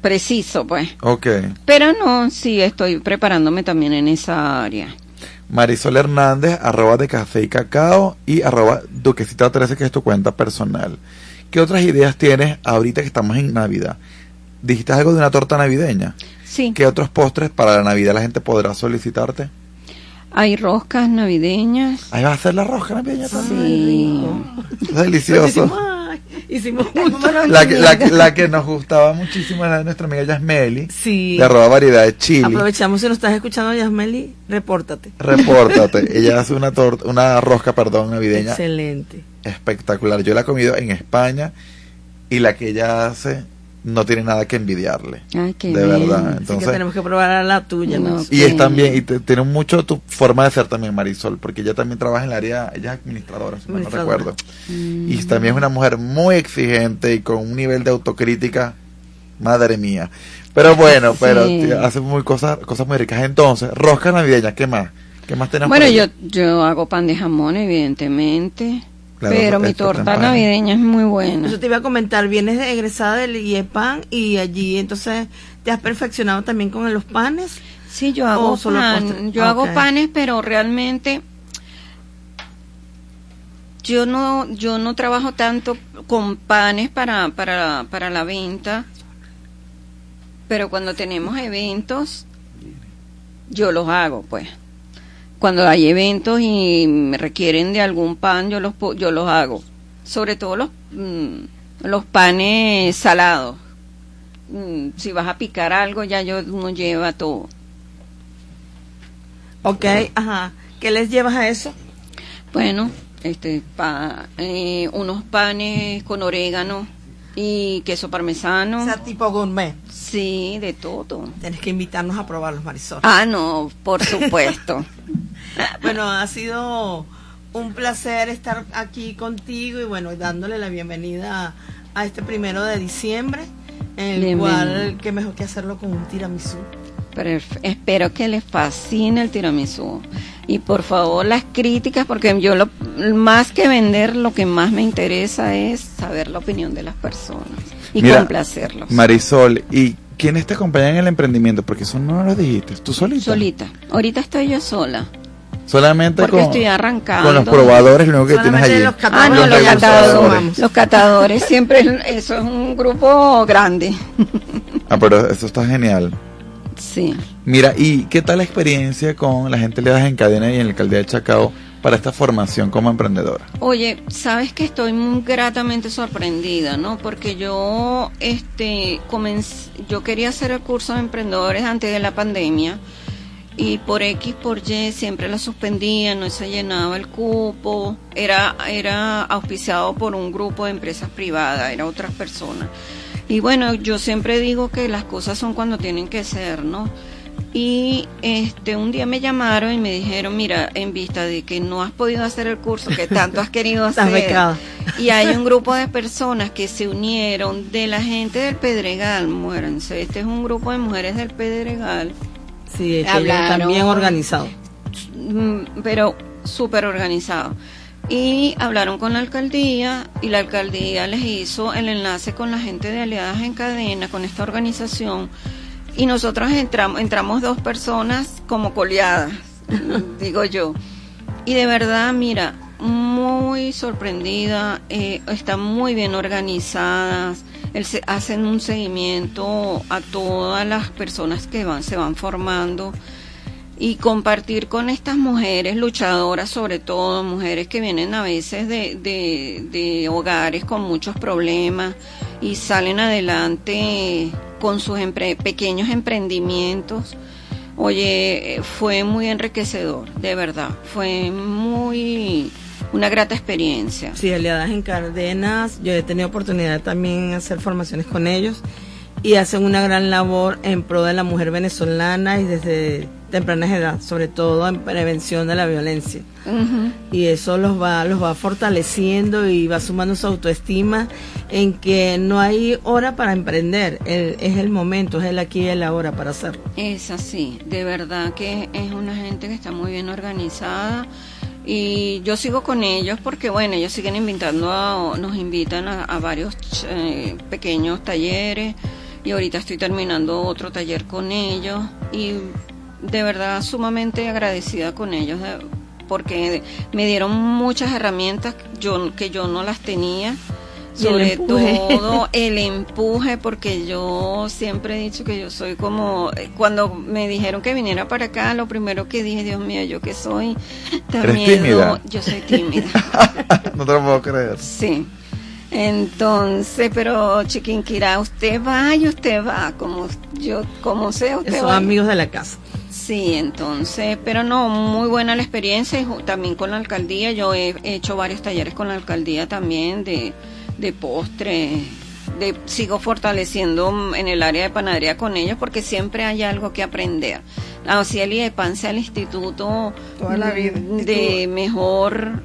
preciso, pues. Ok. Pero no, sí, estoy preparándome también en esa área. Marisol Hernández, arroba de café y cacao y arroba duquesita13, que es tu cuenta personal. ¿Qué otras ideas tienes ahorita que estamos en Navidad? Dijiste algo de una torta navideña. Sí. ¿Qué otros postres para la Navidad la gente podrá solicitarte? Hay roscas navideñas. Ahí va a hacer la rosca navideña también. Sí. Delicioso. Hicimos, juntos. La que, la, que- la que nos gustaba muchísimo era nuestra amiga Yasmeli. Sí. De arroba variedad de chile. Aprovechamos si nos estás escuchando, Yasmeli, repórtate. Repórtate. Ella hace una torta, una rosca, perdón, navideña Excelente. espectacular. Yo la he comido en España y la que ella hace no tiene nada que envidiarle. Ay, qué de bien. verdad. Así Entonces, que tenemos que probar la tuya. No, y es también, y te- tiene mucho tu forma de ser también, Marisol, porque ella también trabaja en el área, ella es administradora, si no recuerdo. Y también es una mujer muy exigente y con un nivel de autocrítica, madre mía. Pero bueno, pero hace muy cosas, cosas muy ricas. Entonces, rosca navideña, ¿qué más? ¿Qué más tenemos? Bueno, yo, yo hago pan de jamón, evidentemente. Claro, pero mi torta navideña es muy buena. Eso te iba a comentar, vienes de egresada del IEPAN y allí entonces te has perfeccionado también con los panes. Sí, yo hago ¿O solo pan. Yo hago panes, pero realmente yo no yo no trabajo tanto con panes para para para la venta. Pero cuando tenemos eventos yo los hago, pues. Cuando hay eventos y me requieren de algún pan, yo los yo los hago. Sobre todo los mm, los panes salados. Mm, si vas a picar algo, ya yo uno lleva todo. Ok, ajá. ¿Qué les llevas a eso? Bueno, este, pa- eh, unos panes con orégano y queso parmesano. O sea, tipo gourmet. Sí, de todo. Tienes que invitarnos a probarlos, Marisol. Ah, no, por supuesto. Bueno, ha sido un placer estar aquí contigo y bueno, dándole la bienvenida a este primero de diciembre, en el cual, qué mejor que hacerlo con un tiramisú. Espero que les fascine el tiramisú. Y por favor, las críticas, porque yo lo, más que vender, lo que más me interesa es saber la opinión de las personas y Mira, complacerlos. Marisol, ¿y quiénes te acompañan en el emprendimiento? Porque eso no lo dijiste. ¿Tú solita? Solita. Ahorita estoy yo sola. Solamente Porque con, estoy arrancando. con los probadores, lo único que tienes allí. los Ah, catadores. no, los Los catadores. Los catadores siempre, es- eso es un grupo grande. Ah, pero eso está genial. Sí. Mira, ¿y qué tal la experiencia con la gente Leadas en Cadena y en la alcaldía de Chacao para esta formación como emprendedora? Oye, sabes que estoy muy gratamente sorprendida, ¿no? Porque yo, este, comencé, yo quería hacer el curso de emprendedores antes de la pandemia y por X, por Y siempre la suspendía, no se llenaba el cupo, era, era auspiciado por un grupo de empresas privadas, era otras personas. Y bueno, yo siempre digo que las cosas son cuando tienen que ser, ¿no? Y este un día me llamaron y me dijeron, mira, en vista de que no has podido hacer el curso que tanto has querido hacer, y hay un grupo de personas que se unieron de la gente del Pedregal, muéranse, este es un grupo de mujeres del Pedregal, Sí, Hablaron. están bien organizados. mm, pero súper organizado. Y hablaron con la alcaldía y la alcaldía les hizo el enlace con la gente de Aliadas en Cadena, con esta organización. Y nosotros entramos, entramos dos personas como coleadas, digo yo. Y de verdad, mira, muy sorprendida, eh, están muy bien organizadas, el hacen un seguimiento a todas las personas que van, se van formando y compartir con estas mujeres luchadoras, sobre todo mujeres que vienen a veces de, de, de hogares con muchos problemas y salen adelante con sus empre- pequeños emprendimientos. Oye, fue muy enriquecedor, de verdad, fue muy una grata experiencia. Sí, aliadas en Cardenas, yo he tenido oportunidad también de hacer formaciones con ellos y hacen una gran labor en pro de la mujer venezolana y desde temprana edad, sobre todo en prevención de la violencia. Y eso los va, los va fortaleciendo y va sumando su autoestima en que no hay hora para emprender, el- es el momento, es el aquí y el ahora para hacerlo. Es así, de verdad que es una gente que está muy bien organizada y yo sigo con ellos porque bueno, ellos siguen invitando, a- nos invitan a, a varios eh, pequeños talleres y ahorita estoy terminando otro taller con ellos y de verdad sumamente agradecida con ellos de- porque me dieron muchas herramientas yo, que yo no las tenía el sobre todo el empuje porque yo siempre he dicho que yo soy como eh, cuando me dijeron que viniera para acá lo primero que dije Dios mío yo que soy tan ¿Eres miedo tímida? yo soy tímida no te lo puedo creer. sí entonces pero Chiquinquirá usted va y usted va como yo como sea usted Son va amigos de la casa. Sí, entonces, pero no, muy buena la experiencia y también con la alcaldía. Yo he hecho varios talleres con la alcaldía también de, de postre. De, sigo fortaleciendo en el área de panadería con ellos porque siempre hay algo que aprender. La Cieli de Pan sea el instituto Toda la vida. de mejor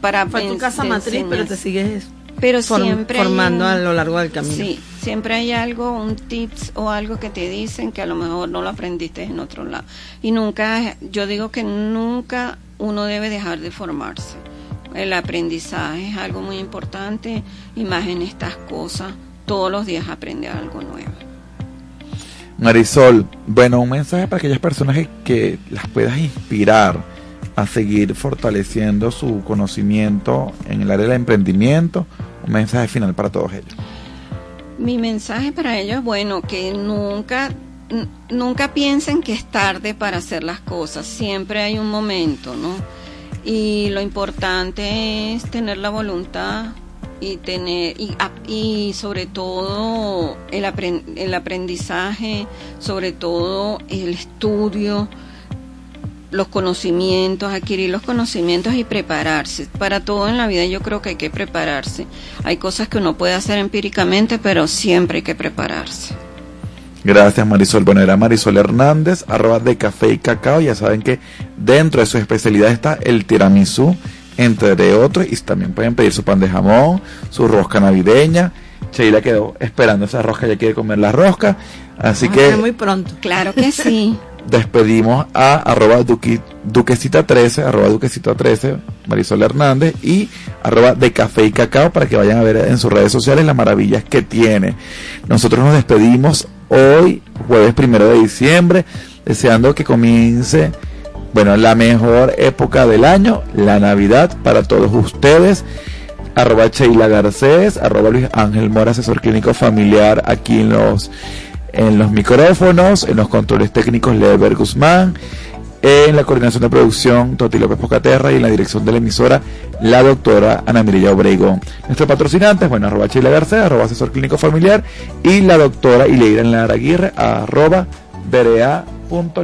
para Fue tu casa matriz, pero te sigues pero form- siempre hay formando un- a lo largo del camino. Sí, siempre hay algo, un tips o algo que te dicen que a lo mejor no lo aprendiste en otro lado. Y nunca, yo digo que nunca uno debe dejar de formarse. El aprendizaje es algo muy importante y más en estas cosas. Todos los días aprende algo nuevo. Marisol, bueno, un mensaje para aquellas personas que, que las puedas inspirar a seguir fortaleciendo su conocimiento en el área del emprendimiento. Un mensaje final para todos ellos. Mi mensaje para ellos bueno, que nunca, nunca piensen que es tarde para hacer las cosas, siempre hay un momento, ¿no? Y lo importante es tener la voluntad y tener, y, y sobre todo el, apren- el aprendizaje, sobre todo el estudio, los conocimientos, adquirir los conocimientos y prepararse. Para todo en la vida yo creo que hay que prepararse. Hay cosas que uno puede hacer empíricamente, pero siempre hay que prepararse. Gracias Marisol. Bueno, era Marisol Hernández, arroba de café y cacao. Ya saben que dentro de su especialidad está el tiramisú, entre otros. Y también pueden pedir su pan de jamón, su rosca navideña. Sheila quedó esperando esa rosca, ya quiere comer la rosca. Así Vamos que muy pronto. Claro que sí. despedimos a arroba duqui- duquesita13, arroba duquesita13, Marisol Hernández y arroba de café y cacao para que vayan a ver en sus redes sociales las maravillas que tiene. Nosotros nos despedimos hoy, jueves primero de diciembre, deseando que comience, bueno, la mejor época del año, la Navidad para todos ustedes. Arroba Sheila Garcés, arroba Luis Ángel Mora, asesor clínico familiar aquí en los en los micrófonos, en los controles técnicos Lever Guzmán, en la coordinación de producción Toti López Pocaterra y en la dirección de la emisora la doctora Ana Mirella Obregón. Nuestros patrocinantes, bueno, arroba Sheila Garcés, arroba asesor clínico familiar y la doctora Ileira Lara Aguirre, arroba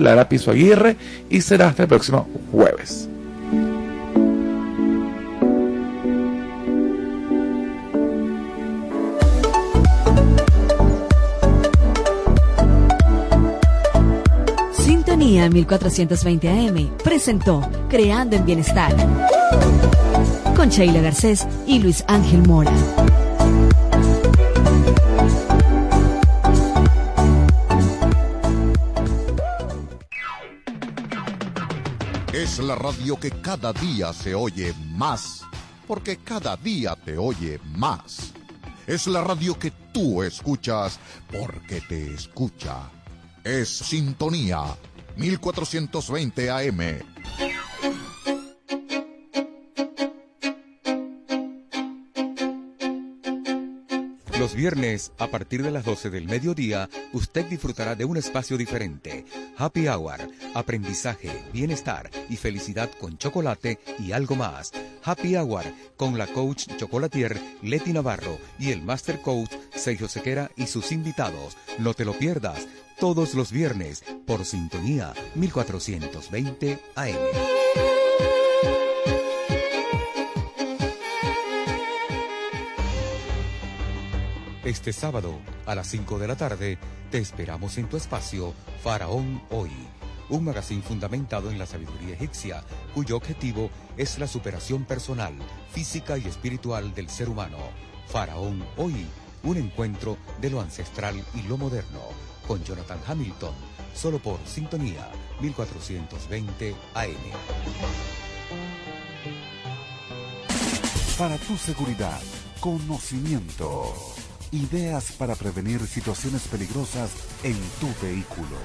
Lara Piso Aguirre y será hasta el próximo jueves. Sintonía 1420 AM presentó Creando en Bienestar con Sheila Garcés y Luis Ángel Mora. Es la radio que cada día se oye más, porque cada día te oye más. Es la radio que tú escuchas porque te escucha. Es Sintonía 1420 AM. Los viernes, a partir de las 12 del mediodía, usted disfrutará de un espacio diferente. Happy Hour, aprendizaje, bienestar y felicidad con chocolate y algo más. Happy Hour con la coach chocolatier Leti Navarro y el master coach Sergio Sequera y sus invitados. No te lo pierdas todos los viernes por sintonía 1420 AM. Este sábado, a las 5 de la tarde, te esperamos en tu espacio Faraón Hoy, un magazine fundamentado en la sabiduría egipcia, cuyo objetivo es la superación personal, física y espiritual del ser humano. Faraón Hoy, un encuentro de lo ancestral y lo moderno, con Jonathan Hamilton, solo por Sintonía 1420 AM. Para tu seguridad, conocimiento, ideas para prevenir situaciones peligrosas en tu vehículo.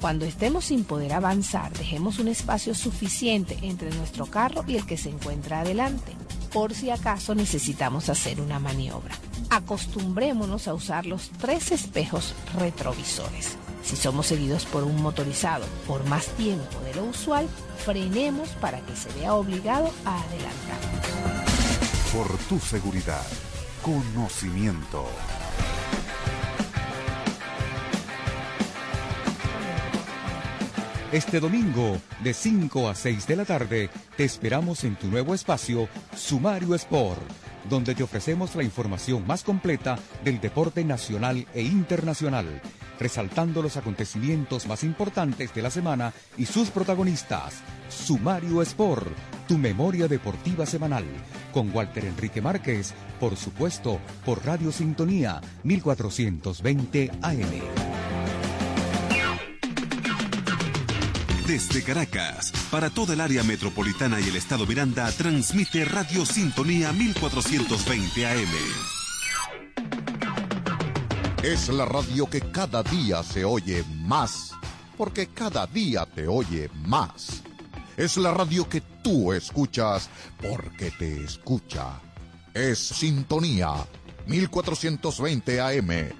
Cuando estemos sin poder avanzar, dejemos un espacio suficiente entre nuestro carro y el que se encuentra adelante. por si acaso necesitamos hacer una maniobra. Acostumbrémonos a usar los tres espejos retrovisores. Si somos seguidos por un motorizado por más tiempo de lo usual, frenemos para que se vea obligado a adelantar. Por tu seguridad, conocimiento. Este domingo, de 5 a 6 de la tarde, te esperamos en tu nuevo espacio, Sumario Sport, donde te ofrecemos la información más completa del deporte nacional e internacional, resaltando los acontecimientos más importantes de la semana y sus protagonistas. Sumario Sport, tu memoria deportiva semanal, con Walter Enrique Márquez, por supuesto, por Radio Sintonía 1420 AM. Desde Caracas, para toda el área metropolitana y el estado Miranda, transmite Radio Sintonía 1420 AM. Es la radio que cada día se oye más, porque cada día te oye más. Es la radio que tú escuchas, porque te escucha. Es Sintonía 1420 AM.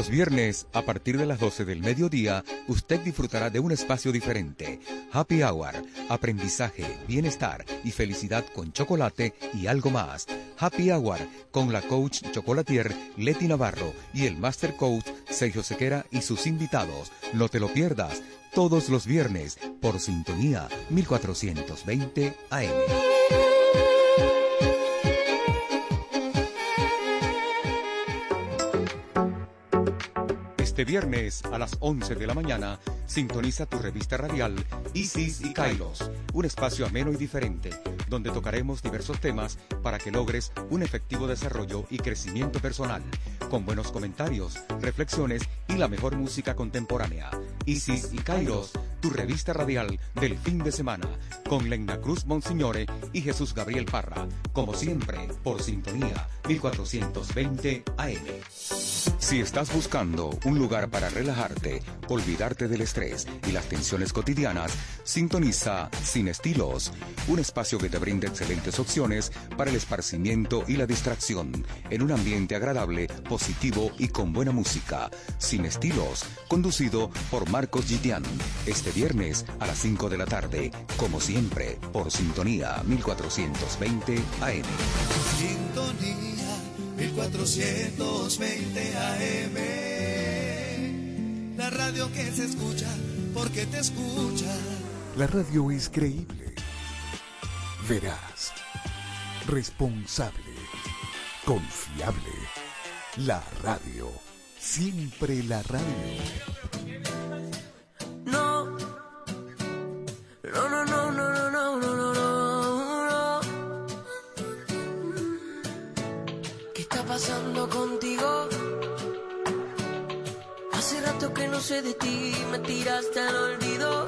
Los viernes, a partir de las 12 del mediodía, usted disfrutará de un espacio diferente. Happy Hour, aprendizaje, bienestar y felicidad con chocolate y algo más. Happy Hour con la coach chocolatier Leti Navarro y el master coach Sergio Sequera y sus invitados. No te lo pierdas todos los viernes por sintonía 1420 AM. Este viernes a las 11 de la mañana, sintoniza tu revista radial Isis y Kairos, un espacio ameno y diferente, donde tocaremos diversos temas para que logres un efectivo desarrollo y crecimiento personal, con buenos comentarios, reflexiones y la mejor música contemporánea. Isis y Kairos, tu revista radial del fin de semana, con Lena Cruz Monsignore y Jesús Gabriel Parra, como siempre, por sintonía 1420 AM. Si estás buscando un lugar para relajarte, olvidarte del estrés y las tensiones cotidianas, sintoniza Sin Estilos, un espacio que te brinda excelentes opciones para el esparcimiento y la distracción, en un ambiente agradable, positivo y con buena música. Sin Estilos, conducido por Marcos Gitian, este viernes a las 5 de la tarde, como siempre, por Sintonía 1420 AM. Sintonía 1420 AM. La radio que se escucha porque te escucha. La radio es creíble, veraz, responsable, confiable. La radio, siempre la radio. No, no, no, no, no, no, pasando contigo? Hace rato que no sé de ti, me tiraste al olvido.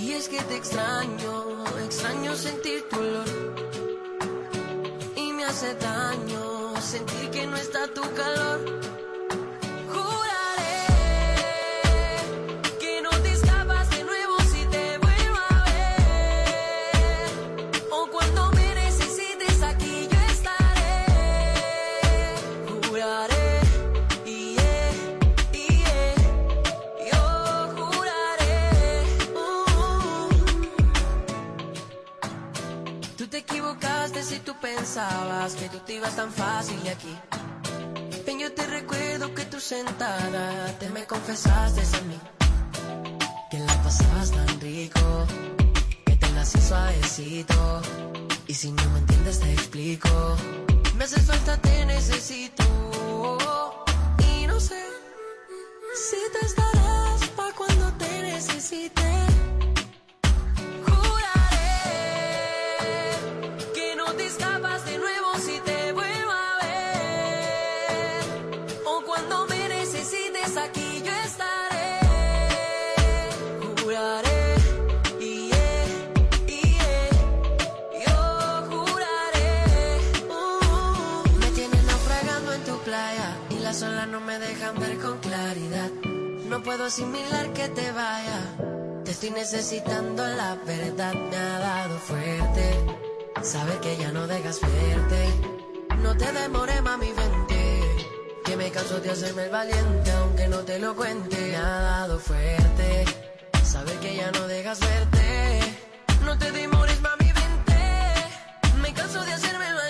Y es que te extraño, extraño sentir tu olor. Y me hace daño sentir que no está tu calor. te equivocaste si tú pensabas que tú te ibas tan fácil de aquí. Ven, yo te recuerdo que tú sentada te me confesaste a mí. Que la pasabas tan rico, que te nací suavecito. Y si no me entiendes te explico. Me haces falta, te necesito. Y no sé si te estaré. puedo asimilar que te vaya. Te estoy necesitando, la verdad me ha dado fuerte. Saber que ya no dejas verte. No te demore, mami, vente. Que me canso de hacerme el valiente, aunque no te lo cuente. Me ha dado fuerte. Saber que ya no dejas verte. No te demores, mami, vente. Me canso de hacerme el valiente.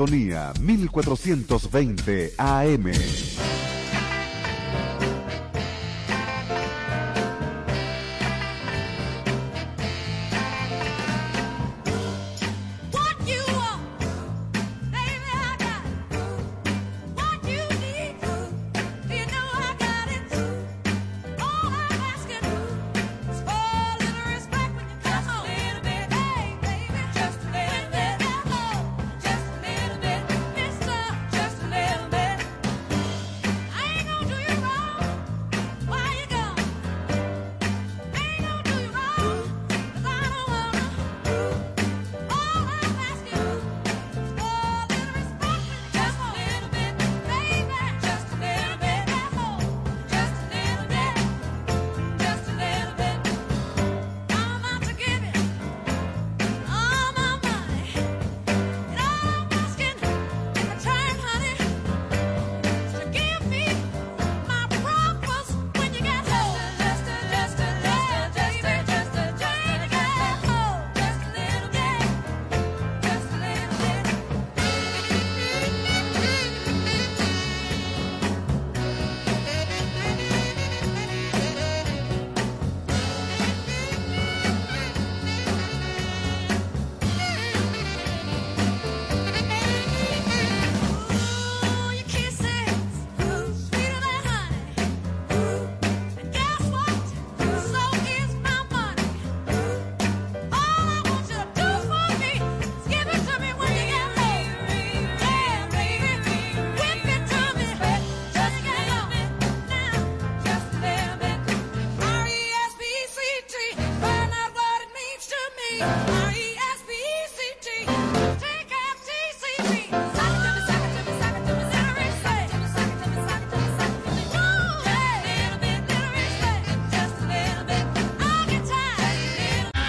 Sintonía 1420 AM.